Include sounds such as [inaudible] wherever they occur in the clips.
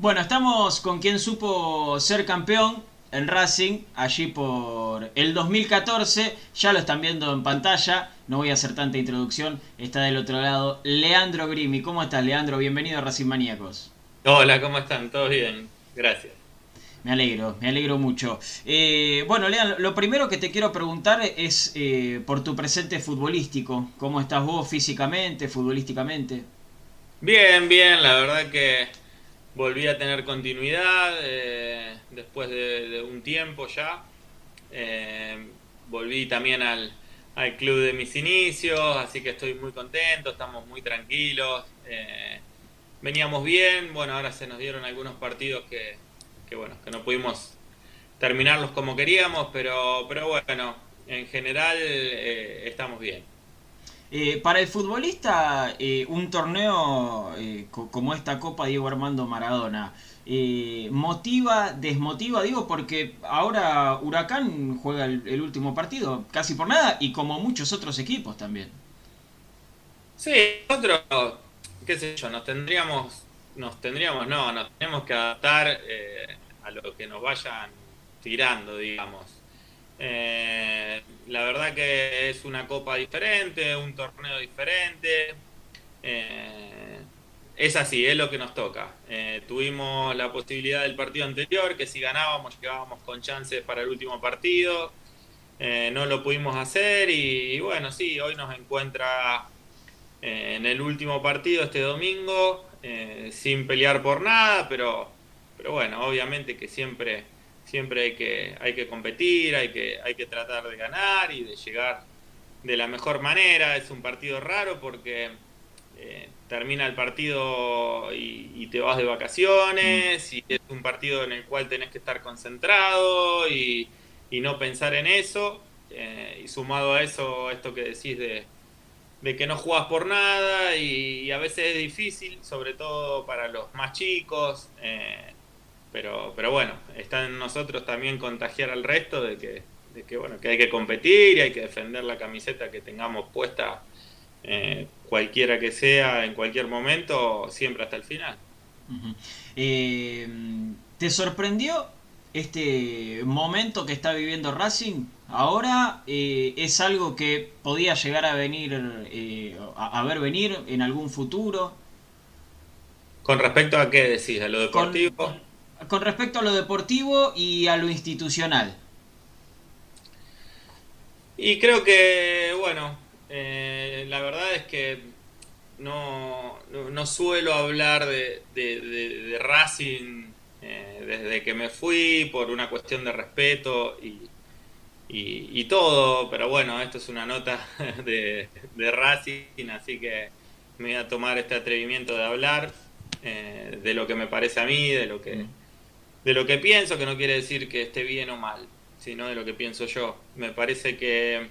Bueno, estamos con quien supo ser campeón en Racing, allí por el 2014. Ya lo están viendo en pantalla, no voy a hacer tanta introducción. Está del otro lado Leandro Grimi. ¿Cómo estás, Leandro? Bienvenido a Racing Maníacos. Hola, ¿cómo están? ¿Todo bien? Gracias. Me alegro, me alegro mucho. Eh, bueno, Leandro, lo primero que te quiero preguntar es eh, por tu presente futbolístico. ¿Cómo estás vos físicamente, futbolísticamente? Bien, bien, la verdad que volví a tener continuidad eh, después de, un tiempo ya. Eh, volví también al, club de mis inicios, así que estoy muy contento, estamos muy tranquilos. Eh, veníamos bien, bueno, ahora se nos dieron algunos partidos que, que, bueno, que no pudimos terminarlos como queríamos, pero, pero bueno, en general estamos bien. Eh, para el futbolista, eh, un torneo eh, como esta Copa Diego Armando Maradona, ¿motiva, desmotiva? Digo, porque ahora Huracán juega el, último partido, casi por nada, y como muchos otros equipos también. Sí, nosotros, qué sé yo, nos tendríamos, nos tendríamos, no, nos tenemos que adaptar a lo que nos vayan tirando, digamos. Eh, la verdad que es una copa diferente, un torneo diferente. Eh, es así, es lo que nos toca. Eh, tuvimos la posibilidad del partido anterior, que si ganábamos llegábamos con chances para el último partido. no lo pudimos hacer y, bueno, sí, hoy nos encuentra en el último partido este domingo, sin pelear por nada, pero, pero bueno, obviamente que siempre siempre hay que, hay que competir, hay que, hay que tratar de ganar y de llegar de la mejor manera. Es un partido raro porque eh, termina el partido y, te vas de vacaciones y es un partido en el cual tenés que estar concentrado y, no pensar en eso. Eh, y sumado a eso, esto que decís de, que no jugás por nada y, a veces es difícil, sobre todo para los más chicos. Eh, pero, pero bueno, está en nosotros también contagiar al resto de que, de que, bueno, que hay que competir y hay que defender la camiseta que tengamos puesta, eh, cualquiera que sea, en cualquier momento, siempre hasta el final. Eh, ¿Te sorprendió este momento que está viviendo Racing? Ahora eh, es algo que podía llegar a venir, a, ver venir en algún futuro. ¿Con respecto a qué decís? ¿A lo deportivo? con respecto a lo deportivo y a lo institucional. Y creo que, bueno, eh, la verdad es que no, no, suelo hablar de, de, Racing eh, desde que me fui por una cuestión de respeto y, y, todo, pero bueno, esto es una nota [laughs] de, de, Racing, así que me voy a tomar este atrevimiento de hablar eh, de lo que me parece a mí, de lo que... Mm de lo que pienso, que no quiere decir que esté bien o mal, sino de lo que pienso yo. Me parece que,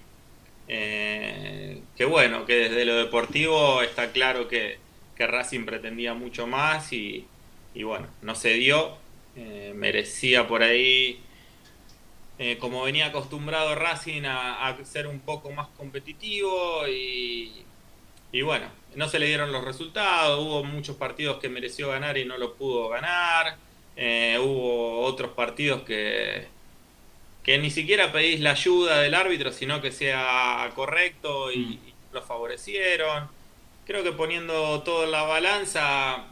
eh, que bueno, que desde lo deportivo está claro que, que Racing pretendía mucho más y, y bueno, no se dio, eh, merecía por ahí, eh, como venía acostumbrado Racing a, a, ser un poco más competitivo y, y bueno, no se le dieron los resultados, hubo muchos partidos que mereció ganar y no lo pudo ganar. Eh, hubo otros partidos que, que ni siquiera pedís la ayuda del árbitro, sino que sea correcto y, mm. lo favorecieron. Creo que poniendo todo en la balanza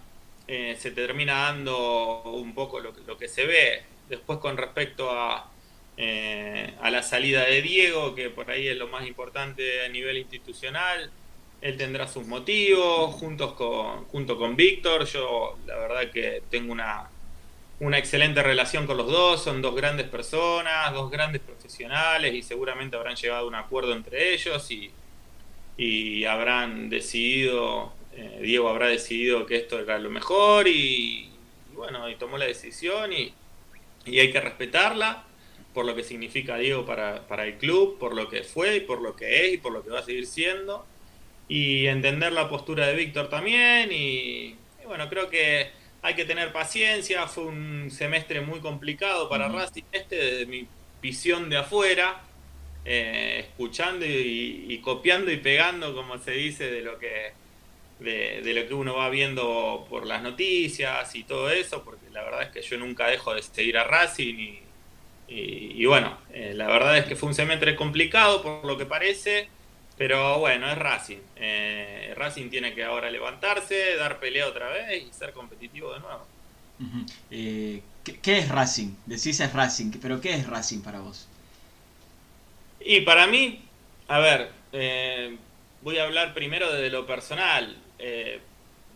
eh, se termina dando un poco lo, lo, que se ve. Después con respecto a, eh, a la salida de Diego, que por ahí es lo más importante a nivel institucional, él tendrá sus motivos, juntos con, junto con Víctor. Yo la verdad que tengo una, una excelente relación con los dos, son dos grandes personas, dos grandes profesionales y seguramente habrán llegado a un acuerdo entre ellos y, y habrán decidido, eh, Diego habrá decidido que esto era lo mejor y, bueno, y tomó la decisión y, y, hay que respetarla por lo que significa Diego para, para el club, por lo que fue y por lo que es y por lo que va a seguir siendo. Y entender la postura de Víctor también y bueno, creo que hay que tener paciencia, fue un semestre muy complicado para Racing este desde mi visión de afuera, eh, escuchando y, copiando y pegando, como se dice, de lo que de, lo que uno va viendo por las noticias y todo eso, porque la verdad es que yo nunca dejo de seguir a Racing y, bueno, eh, la verdad es que fue un semestre complicado por lo que parece, pero bueno, es Racing. Eh, Racing tiene que ahora levantarse, dar pelea otra vez y ser competitivo de nuevo. Eh, ¿qué, es Racing? Decís es Racing, pero ¿qué es Racing para vos? Y para mí, a ver, voy a hablar primero desde lo personal eh,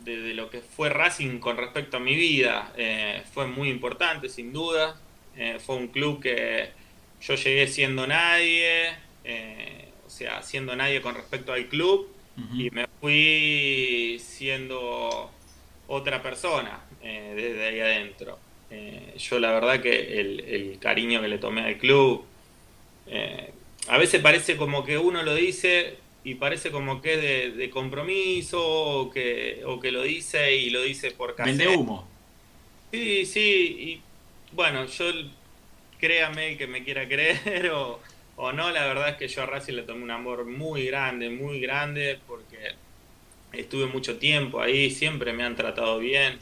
de, lo que fue Racing con respecto a mi vida. Eh, fue muy importante, sin duda. Eh, fue un club que yo llegué siendo nadie, eh, sea, siendo nadie con respecto al club, y me fui siendo otra persona desde ahí adentro. yo la verdad que el, el, cariño que le tomé al club, a veces parece como que uno lo dice y parece como que es de, compromiso o que, o que lo dice y lo dice por casi. Vende humo. Sí, sí, y bueno, yo créame que me quiera creer [laughs] o, o, no, la verdad es que yo a Racing le tomé un amor muy grande, muy grande, porque estuve mucho tiempo ahí, siempre me han tratado bien.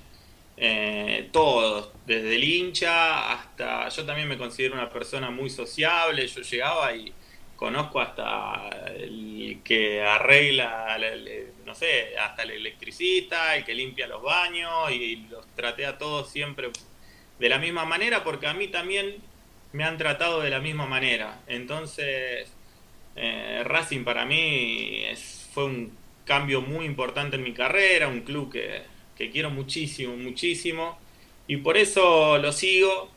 Eh, todos, desde el hincha hasta yo también me considero una persona muy sociable, yo llegaba y conozco hasta el que arregla, no sé, hasta el electricista, el que limpia los baños y los traté a todos siempre de la misma manera porque a mí también me han tratado de la misma manera. Entonces, eh, Racing para mí fue un cambio muy importante en mi carrera, un club que, que quiero muchísimo, muchísimo. Y por eso lo sigo,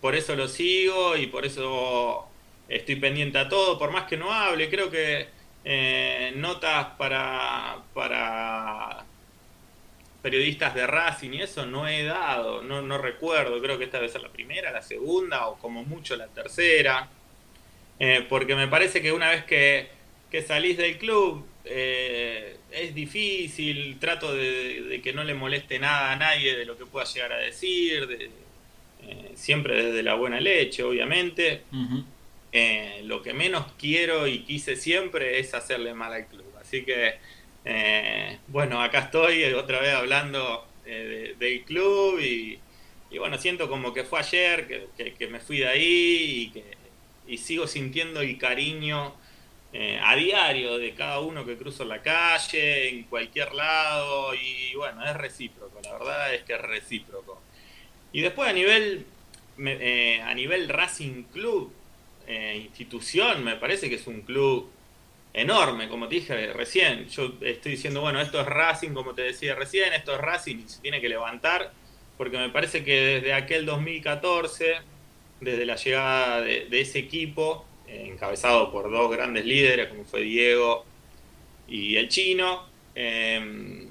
por eso lo sigo y por eso estoy pendiente a todo, por más que no hable, creo que eh, notas para, para periodistas de Racing y eso no he dado, no, no recuerdo, creo que esta debe ser la primera, la segunda o como mucho la tercera, eh, porque me parece que una vez que, que salís del club eh, es difícil, trato de, que no le moleste nada a nadie de lo que pueda llegar a decir, siempre desde la buena leche, obviamente. Eh, lo que menos quiero y quise siempre es hacerle mal al club. Así que, eh, bueno, acá estoy otra vez hablando eh, del club y, bueno, siento como que fue ayer, que, me fui de ahí y, que, sigo sintiendo el cariño a diario de cada uno que cruzo la calle, en cualquier lado y bueno, es recíproco, la verdad es que es recíproco. Y después a nivel, a nivel Racing Club, eh, institución, me parece que es un club enorme, como te dije recién. Yo estoy diciendo, bueno, esto es Racing, como te decía recién, esto es Racing y se tiene que levantar, porque me parece que desde aquel 2014, desde la llegada de, ese equipo, encabezado por dos grandes líderes, como fue Diego y el chino, em,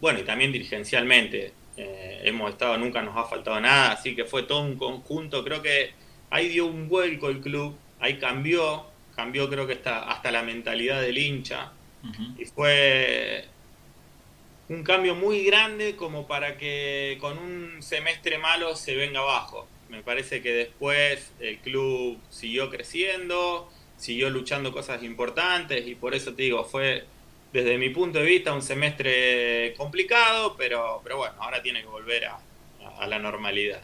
bueno, y también dirigencialmente, eh, hemos estado, nunca nos ha faltado nada, así que fue todo un conjunto, creo que ahí dio un vuelco el club, ahí cambió, cambió creo que hasta, hasta la mentalidad del hincha. Y fue un cambio muy grande como para que con un semestre malo se venga abajo. Me parece que después el club siguió creciendo, siguió luchando cosas importantes y por eso te digo, fue desde mi punto de vista un semestre complicado, pero, pero bueno, ahora tiene que volver a la normalidad.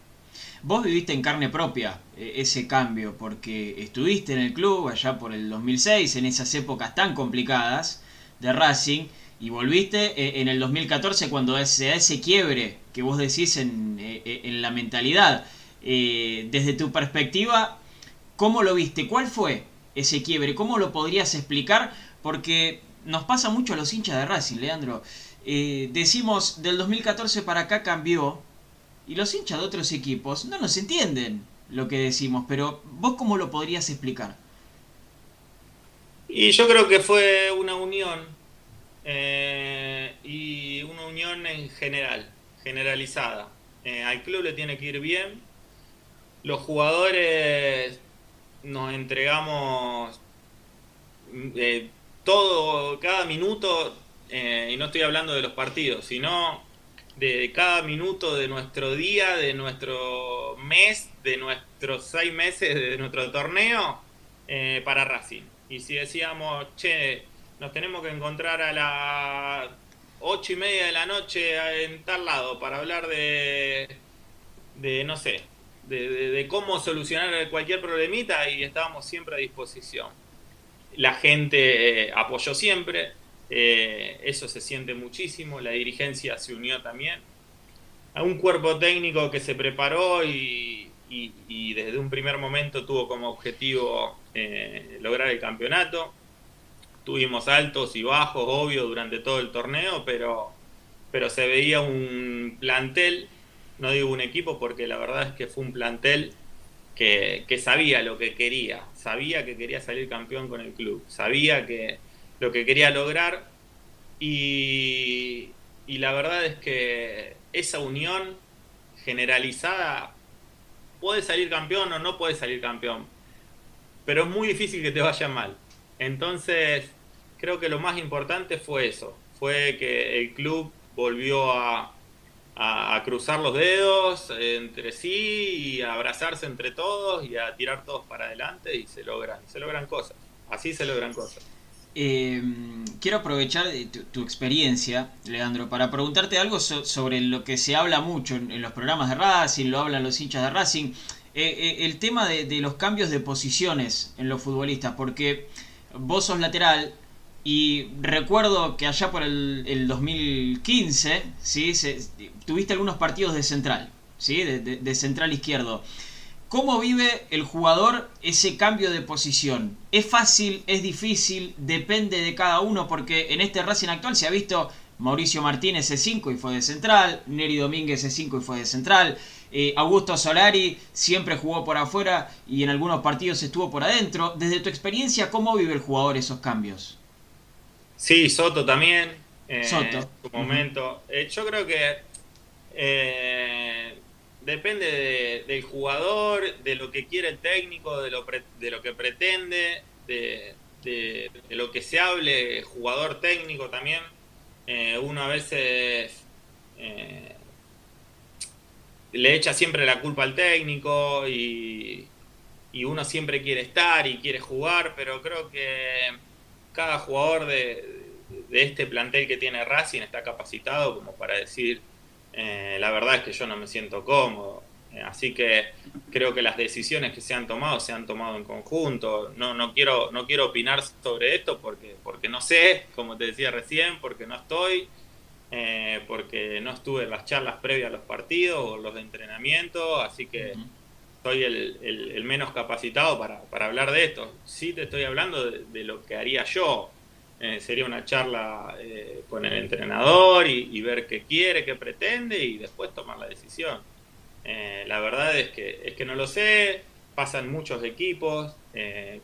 Vos viviste en carne propia eh, ese cambio, porque estuviste en el club allá por el 2006, en esas épocas tan complicadas de Racing, y volviste eh, en el 2014 cuando se da ese quiebre que vos decís en, eh, en la mentalidad. desde tu perspectiva, ¿cómo lo viste? ¿Cuál fue ese quiebre? ¿Cómo lo podrías explicar? Porque nos pasa mucho a los hinchas de Racing, Leandro. decimos, del 2014 para acá cambió, y los hinchas de otros equipos no nos entienden lo que decimos, pero vos cómo lo podrías explicar? Y yo creo que fue una unión, eh, y una unión en general, generalizada. Eh, al club le tiene que ir bien, los jugadores nos entregamos eh, todo, cada minuto, y no estoy hablando de los partidos, sino de cada minuto de nuestro día, de nuestro mes, de nuestros seis meses de nuestro torneo eh, para Racing. Y si decíamos, che, nos tenemos que encontrar a, la, ocho y media de la noche en tal lado para hablar de, de no sé, de, cómo solucionar cualquier problemita y estábamos siempre a disposición. La gente eh, apoyó siempre, eh, eso se siente muchísimo, la dirigencia se unió también. A un cuerpo técnico que se preparó y, desde un primer momento tuvo como objetivo eh, lograr el campeonato. Tuvimos altos y bajos, obvio, durante todo el torneo, pero, pero se veía un plantel no digo un equipo porque la verdad es que fue un plantel que, sabía lo que quería, sabía que quería salir campeón con el club, sabía que lo que quería lograr y, la verdad es que esa unión generalizada puede salir campeón o no puede salir campeón, pero es muy difícil que te vaya mal. Entonces, creo que lo más importante fue eso, fue que el club volvió a, a, cruzar los dedos entre sí y a abrazarse entre todos y a tirar todos para adelante y se logran, se logran cosas. Así se logran cosas. Eh, quiero aprovechar tu, experiencia, Leandro, para preguntarte algo sobre lo que se habla mucho en, los programas de Racing, lo hablan los hinchas de Racing, eh, eh, el tema de, de, los cambios de posiciones en los futbolistas, porque vos sos lateral, y recuerdo que allá por el, 2015, ¿sí? tuviste algunos partidos de central, ¿sí? De, central izquierdo. ¿Cómo vive el jugador ese cambio de posición? ¿Es fácil? ¿Es difícil? Depende de cada uno porque en este Racing actual se ha visto Mauricio Martínez C5 y fue de central, Neri Domínguez C5 y fue de central, eh, Augusto Solari siempre jugó por afuera y en algunos partidos estuvo por adentro. Desde tu experiencia, ¿cómo vive el jugador esos cambios? Sí, Soto también. Eh, Soto. En su momento. Eh, yo creo que eh, depende del jugador, de lo que quiere el técnico, de lo, de lo que pretende, de, lo que se hable, jugador técnico también. uno a veces le echa siempre la culpa al técnico y, y uno siempre quiere estar y quiere jugar, pero creo que cada jugador de, este plantel que tiene Racing está capacitado como para decir, eh, la verdad es que yo no me siento cómodo. Eh, así que creo que las decisiones que se han tomado se han tomado en conjunto. No, no, quiero, no quiero opinar sobre esto porque, porque no sé, como te decía recién, porque no estoy, eh, porque no estuve en las charlas previas a los partidos o los entrenamientos, así que soy el, menos capacitado para, hablar de esto. Sí te estoy hablando de, lo que haría yo. Eh, sería una charla eh, con el entrenador y, ver qué quiere, qué pretende y después tomar la decisión. Eh, la verdad es que, es que no lo sé, pasan muchos equipos,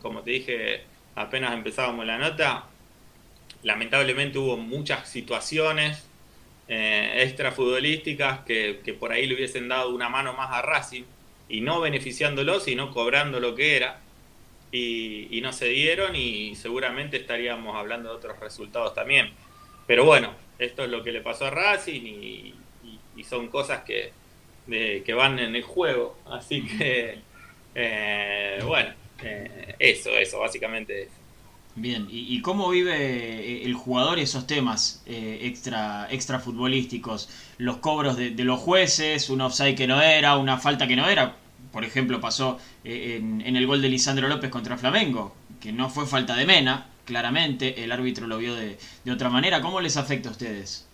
como te dije apenas empezábamos la nota, lamentablemente hubo muchas situaciones extra futbolísticas que, que por ahí le hubiesen dado una mano más a Racing y no beneficiándolo, sino cobrando lo que era. Y, no se dieron y seguramente estaríamos hablando de otros resultados también. Pero bueno, esto es lo que le pasó a Racing y, son cosas que, que van en el juego. Así que, eh, bueno, eh, eso, eso, básicamente Bien, ¿Y, cómo vive eh, el jugador esos temas extra, extra futbolísticos? Los cobros de, de, los jueces, un offside que no era, una falta que no era por ejemplo, pasó eh, en, el gol de Lisandro López contra Flamengo, que no fue falta de Mena, claramente, el árbitro lo vio de, otra manera. ¿Cómo les afecta a ustedes?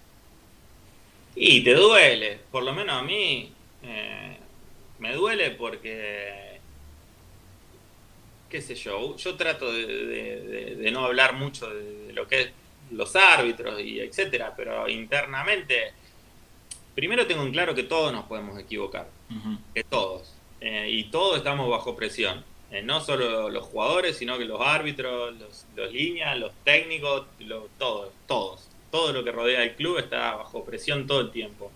Y te duele, por lo menos a mí eh, me duele porque, qué sé yo, yo trato de, no hablar mucho de, lo que es los árbitros y etcétera, pero internamente, primero tengo en claro que todos nos podemos equivocar, que todos. Eh, y todos estamos bajo presión. Eh, no solo los jugadores, sino que los árbitros, los, líneas, los técnicos, todos, todos. Todo lo que rodea el club está bajo presión todo el tiempo.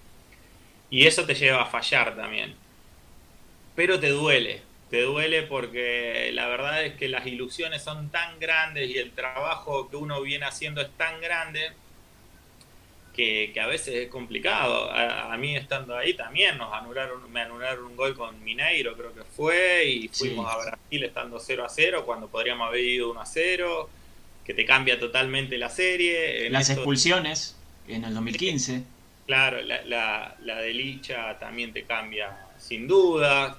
Y eso te lleva a fallar también. Pero te duele, te duele porque la verdad es que las ilusiones son tan grandes y el trabajo que uno viene haciendo es tan grande que, a veces es complicado. A, mí estando ahí también nos anularon, me anularon un gol con Mineiro, creo que fue, y fuimos a Brasil estando 0 a 0 cuando podríamos haber ido 1 a 0, que te cambia totalmente la serie. Las expulsiones, en el 2015. Claro, la, la, la de Licha también te cambia sin duda.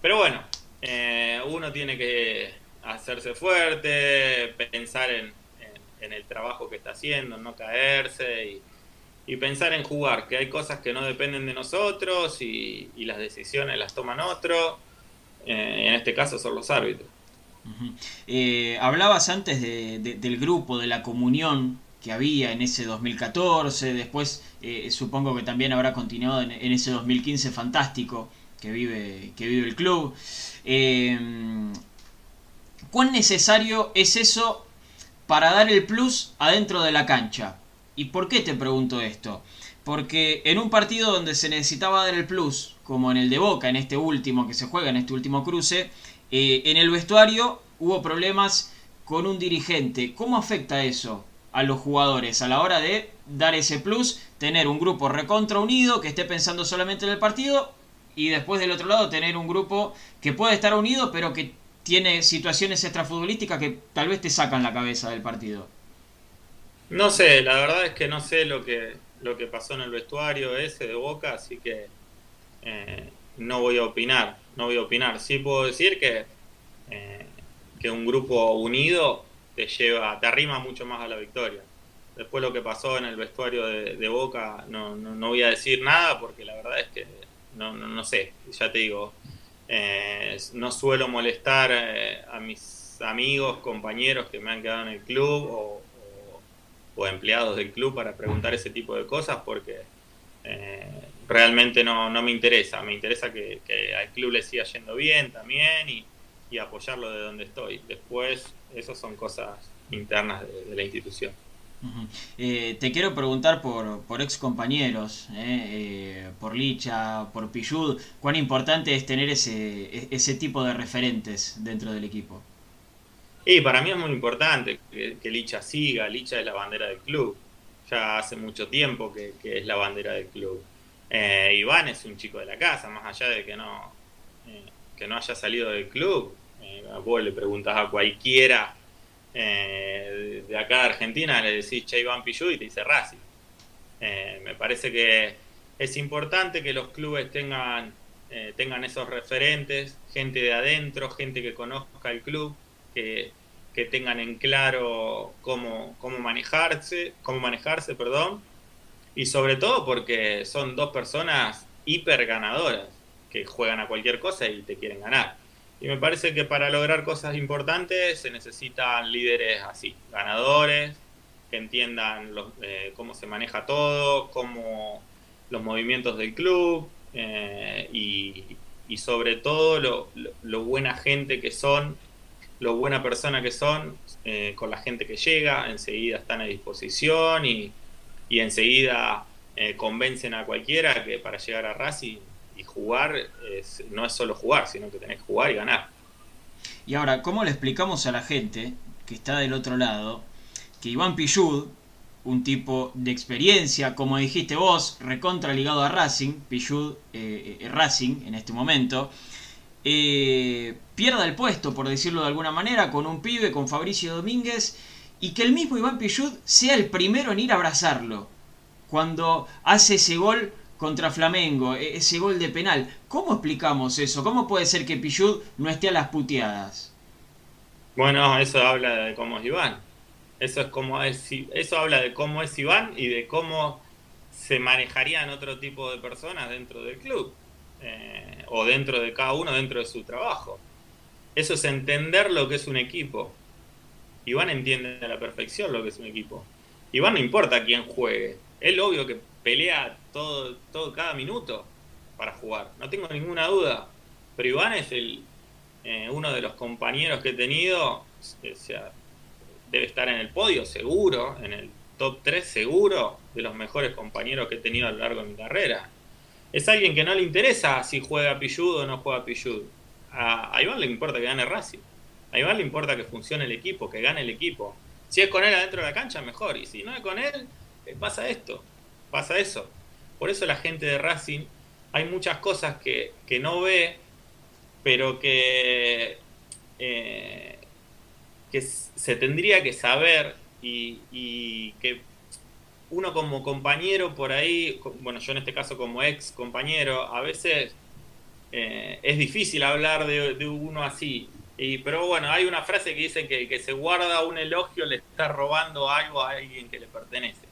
Pero bueno, eh, uno tiene que hacerse fuerte, pensar en, en, el trabajo que está haciendo, no caerse y, pensar en jugar, que hay cosas que no dependen de nosotros y, las decisiones las toman otros. Eh, en este caso son los árbitros. Eh, hablabas antes del grupo, de la comunión que había en ese 2014, después eh, supongo que también habrá continuado en, ese 2015 fantástico que vive, que vive el club. ¿Cuán necesario es eso para dar el plus adentro de la cancha? ¿Y por qué te pregunto esto? Porque en un partido donde se necesitaba dar el plus, como en el de Boca, en este último que se juega, en este último cruce, eh, en el vestuario hubo problemas con un dirigente. ¿Cómo afecta eso a los jugadores a la hora de dar ese plus, tener un grupo recontra unido que esté pensando solamente en el partido y después del otro lado tener un grupo que puede estar unido pero que tiene situaciones extrafutbolísticas que tal vez te sacan la cabeza del partido? No sé, la verdad es que no sé lo que, lo que pasó en el vestuario ese de Boca, así que eh, no voy a opinar, no voy a opinar. Sí puedo decir que, eh, que un grupo unido te lleva, te arrima mucho más a la victoria. Después lo que pasó en el vestuario de, Boca, no, no, voy a decir nada porque la verdad es que no, no, sé, ya te digo, eh, no suelo molestar a mis amigos, compañeros que me han quedado en el club o, empleados del club para preguntar ese tipo de cosas porque eh, realmente no, no, me interesa. Me interesa que, al club le siga yendo bien también y, apoyarlo de donde estoy. Después, esas son cosas internas de, la institución. Eh, te quiero preguntar por, por ex compañeros, eh, por Licha, por Pillud, cuán importante es tener ese, ese tipo de referentes dentro del equipo. Y para mí es muy importante que, Licha siga, Licha es la bandera del club, ya hace mucho tiempo que, es la bandera del club. Eh, Iván es un chico de la casa, más allá de que no, eh, que no haya salido del club. Eh, vos le preguntas a cualquiera de acá de Argentina, le decís Che Iván y te dice Racing. me parece que es importante que los clubes tengan, tengan esos referentes, gente de adentro, gente que conozca el club, que, que tengan en claro cómo, cómo manejarse, cómo manejarse, perdón, y sobre todo porque son dos personas hiper ganadoras que juegan a cualquier cosa y te quieren ganar. Y me parece que para lograr cosas importantes se necesitan líderes así, ganadores, que entiendan eh, cómo se maneja todo, cómo los movimientos del club eh, y, sobre todo lo, buena gente que son lo buena persona que son eh, con la gente que llega, enseguida están a disposición y, enseguida eh, convencen a cualquiera que para llegar a Racing jugar no es solo jugar, sino que tenés que jugar y ganar. Y ahora, ¿cómo le explicamos a la gente que está del otro lado que Iván Pillud, un tipo de experiencia, como dijiste vos, recontra ligado a Racing, Pillud eh, Racing en este momento, eh, pierda el puesto, por decirlo de alguna manera, con un pibe, con Fabricio Domínguez, y que el mismo Iván Pichud sea el primero en ir a abrazarlo cuando hace ese gol contra Flamengo, e-, ese gol de penal. ¿Cómo explicamos eso? ¿Cómo puede ser que Pichud no esté a las puteadas? Bueno, eso habla de cómo es Iván. Eso, es como es, eso habla de cómo es Iván y de cómo se manejarían otro tipo de personas dentro del club. Eh, o dentro de cada uno, dentro de su trabajo. Eso es entender lo que es un equipo. Iván entiende a la perfección lo que es un equipo. Iván no importa quién juegue. Él obvio que pelea todo, todo cada minuto para jugar. No tengo ninguna duda. Pero Iván es el, eh, uno de los compañeros que he tenido. sea, debe estar en el podio seguro, en el top 3 seguro de los mejores compañeros que he tenido a lo largo de mi carrera es alguien que no le interesa si juega Pillud o no juega Pillud. A, Iván le importa que gane Racing. A Iván le importa que funcione el equipo, que gane el equipo. Si es con él adentro de la cancha, mejor. Y si no es con él, eh, pasa esto, pasa eso. Por eso la gente de Racing, hay muchas cosas que, no ve, pero que, eh, que se tendría que saber y, y que uno como compañero por ahí, bueno, yo en este caso como ex compañero, a veces eh, es difícil hablar de, uno así. Y, pero bueno, hay una frase que dice que que se guarda un elogio le está robando algo a alguien que le pertenece.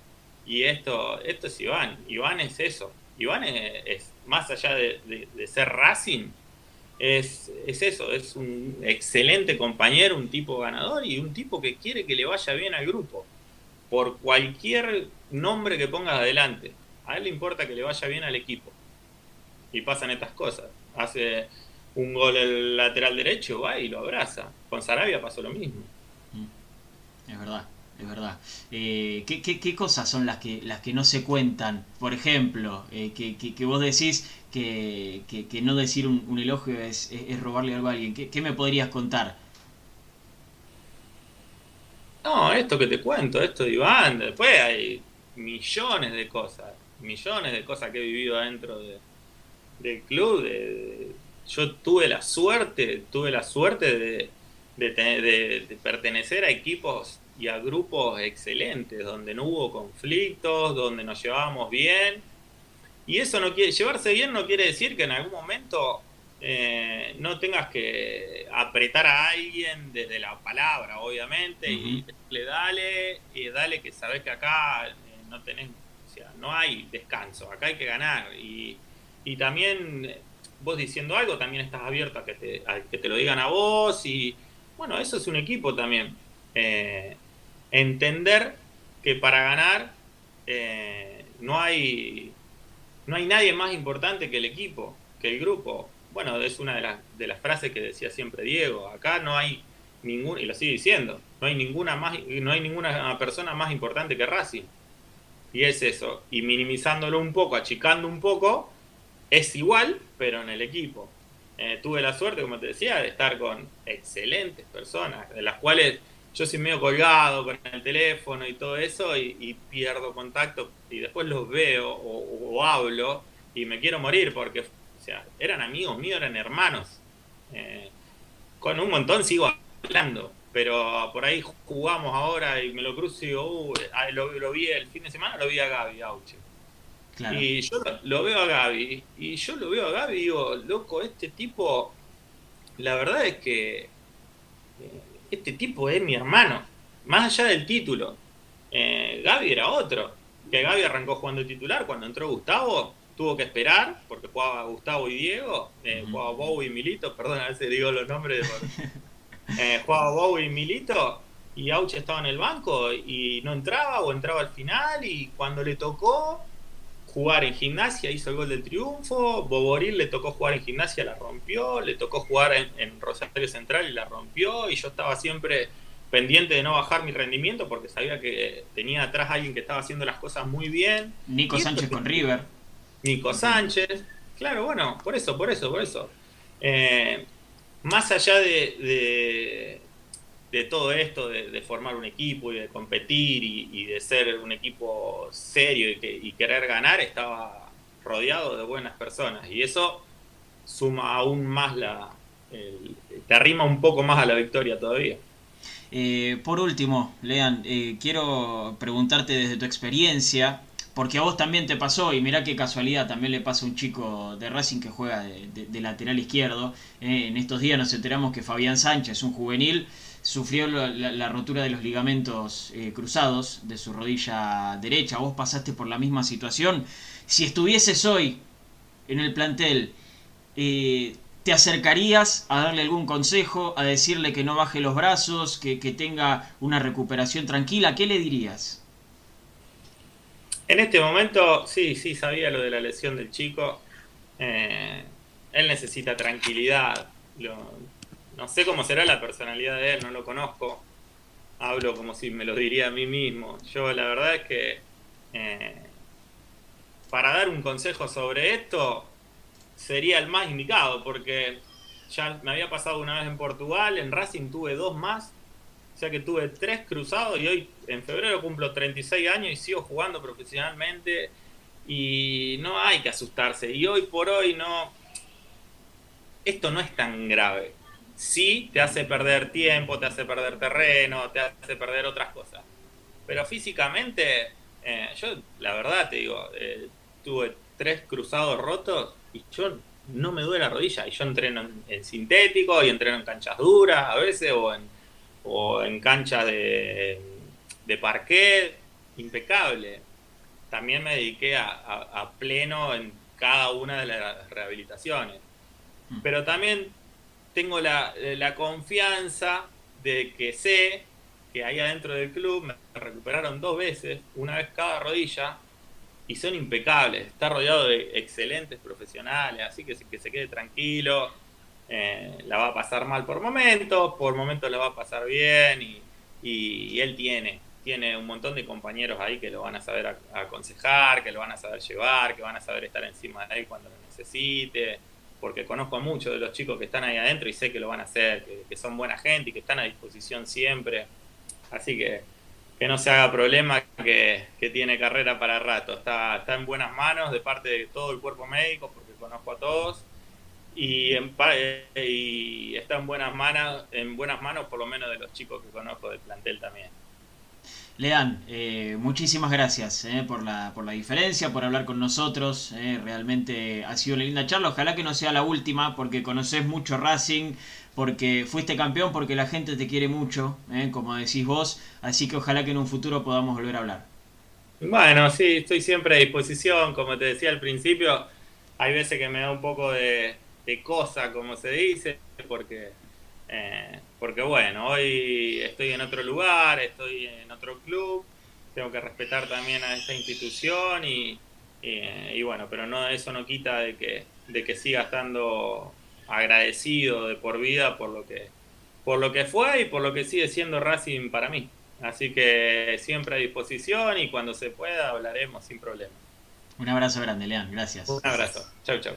Y esto, esto es Iván. Iván es eso. Iván es, más allá de, ser Racing, es, es, eso, es un excelente compañero, un tipo ganador y un tipo que quiere que le vaya bien al grupo. Por cualquier nombre que pongas adelante. A él le importa que le vaya bien al equipo. Y pasan estas cosas hace un gol el lateral derecho, va y lo abraza. Con Sarabia pasó lo mismo. Mm. Es verdad, es verdad. Eh, ¿qué, cosas son las que, las que no se cuentan? Por ejemplo, eh, que, que, vos decís que, no decir un, elogio es, es, robarle algo a alguien. ¿Qué, me podrías contar? No, esto que te cuento, esto de Iván, después hay millones de cosas, millones de cosas que he vivido adentro de, del club. Yo tuve la suerte, tuve la suerte de, de, pertenecer a equipos y a grupos excelentes, donde no hubo conflictos, donde nos llevábamos bien. Y eso no quiere, llevarse bien no quiere decir que en algún momento eh, no tengas que apretar a alguien desde la palabra, obviamente, y le dale, y dale que sabes que acá eh, no tenés, o sea, no hay descanso, acá hay que ganar. Y, y también vos diciendo algo, también estás abierto a que te, que te lo digan a vos y bueno, eso es un equipo también. Eh, entender que para ganar eh, no hay no hay nadie más importante que el equipo, que el grupo. Bueno, es una de las, de las frases que decía siempre Diego. Acá no hay ningún, y lo sigue diciendo, no hay ninguna más, no hay ninguna persona más importante que Racing. Y es eso. Y minimizándolo un poco, achicando un poco, es igual, pero en el equipo. Eh, tuve la suerte, como te decía, de estar con excelentes personas, de las cuales yo soy medio colgado con el teléfono y todo eso, y, pierdo contacto, y después los veo o, hablo, y me quiero morir, porque o sea, eran amigos míos, eran hermanos. Eh, con un montón sigo hablando, pero por ahí jugamos ahora y me lo cruzo y digo, ah, lo, vi el fin de semana, lo vi a Gaby Auche. Y yo lo veo a Gaby, y yo lo veo a Gaby y digo, loco, este tipo, la verdad es que eh, este tipo es mi hermano, más allá del título. Eh, Gaby era otro, que Gaby arrancó jugando titular, cuando entró Gustavo, tuvo que esperar, porque jugaba Gustavo y Diego, eh, jugaba Bowie y Milito, perdón, a veces digo los nombres, de... [laughs] jugaba Bowie y Milito, y Auche estaba en el banco y no entraba o entraba al final, y cuando le tocó jugar en gimnasia, hizo el gol del triunfo, Boboril le tocó jugar en gimnasia, la rompió, le tocó jugar en, Rosario Central y la rompió, y yo estaba siempre pendiente de no bajar mi rendimiento porque sabía que tenía atrás a alguien que estaba haciendo las cosas muy bien. Nico Sánchez con River. Nico Sánchez, claro, bueno, por eso, por eso, por eso. Eh, más allá de, de todo esto, de, formar un equipo y de competir y, de ser un equipo serio y, querer ganar, estaba rodeado de buenas personas. Y eso suma aún más la... te arrima un poco más a la victoria todavía. Eh, por último, Lean, eh, quiero preguntarte desde tu experiencia, porque a vos también te pasó, y mirá qué casualidad, también le pasa a un chico de Racing que juega de, lateral izquierdo. Eh, en estos días nos enteramos que Fabián Sánchez, un juvenil, sufrió la, rotura de los ligamentos eh, cruzados de su rodilla derecha. Vos pasaste por la misma situación. Si estuvieses hoy en el plantel, eh, ¿te acercarías a darle algún consejo, a decirle que no baje los brazos, que, tenga una recuperación tranquila? ¿Qué le dirías? En este momento, sí, sí, sabía lo de la lesión del chico. Eh, él necesita tranquilidad. Lo, no sé cómo será la personalidad de él, no lo conozco. Hablo como si me lo diría a mí mismo. Yo la verdad es que eh, para dar un consejo sobre esto sería el más indicado, porque ya me había pasado una vez en Portugal, en Racing tuve dos más, o sea que tuve tres cruzados y hoy en febrero cumplo 36 años y sigo jugando profesionalmente y no hay que asustarse. Y hoy por hoy no, esto no es tan grave sí te hace perder tiempo, te hace perder terreno, te hace perder otras cosas. Pero físicamente Eh, yo, la verdad, te digo, eh, tuve tres cruzados rotos y yo no me duele la rodilla. Y yo entreno en, sintético y entreno en canchas duras a veces o en, o en canchas de, de parquet, impecable. También me dediqué a, pleno en cada una de las rehabilitaciones. Mm. Pero también tengo la, la confianza de que sé que ahí adentro del club me recuperaron dos veces, una vez cada rodilla, y son impecables. Está rodeado de excelentes profesionales, así que, que se quede tranquilo. Eh, la va a pasar mal por momentos, por momentos la va a pasar bien y, y, él tiene, tiene un montón de compañeros ahí que lo van a saber aconsejar, que lo van a saber llevar, que van a saber estar encima de él cuando lo necesite, porque conozco a muchos de los chicos que están ahí adentro y sé que lo van a hacer, que son buena gente y que están a disposición siempre. Así que que no se haga problema, que, tiene carrera para rato. Está, está en buenas manos de parte de todo el cuerpo médico, porque conozco a todos. Y, en, y está en buenas manos, en buenas manos por lo menos de los chicos que conozco del plantel también. Lean, eh, muchísimas gracias eh, por, la, por la diferencia, por hablar con nosotros. Eh, realmente ha sido una linda charla. Ojalá que no sea la última, porque conoces mucho Racing, porque fuiste campeón, porque la gente te quiere mucho, ¿eh? como decís vos, así que ojalá que en un futuro podamos volver a hablar. Bueno, sí, estoy siempre a disposición, como te decía al principio, hay veces que me da un poco de, cosa, como se dice, porque, porque bueno, hoy estoy en otro lugar, estoy en otro club, tengo que respetar también a esta institución y, y, bueno, pero no eso no quita de que, de que siga estando agradecido de por vida por lo que por lo que fue y por lo que sigue siendo Racing para mí. Así que siempre a disposición y cuando se pueda hablaremos sin problema. Un abrazo grande, Lean. Gracias. Un abrazo. Chau, chau.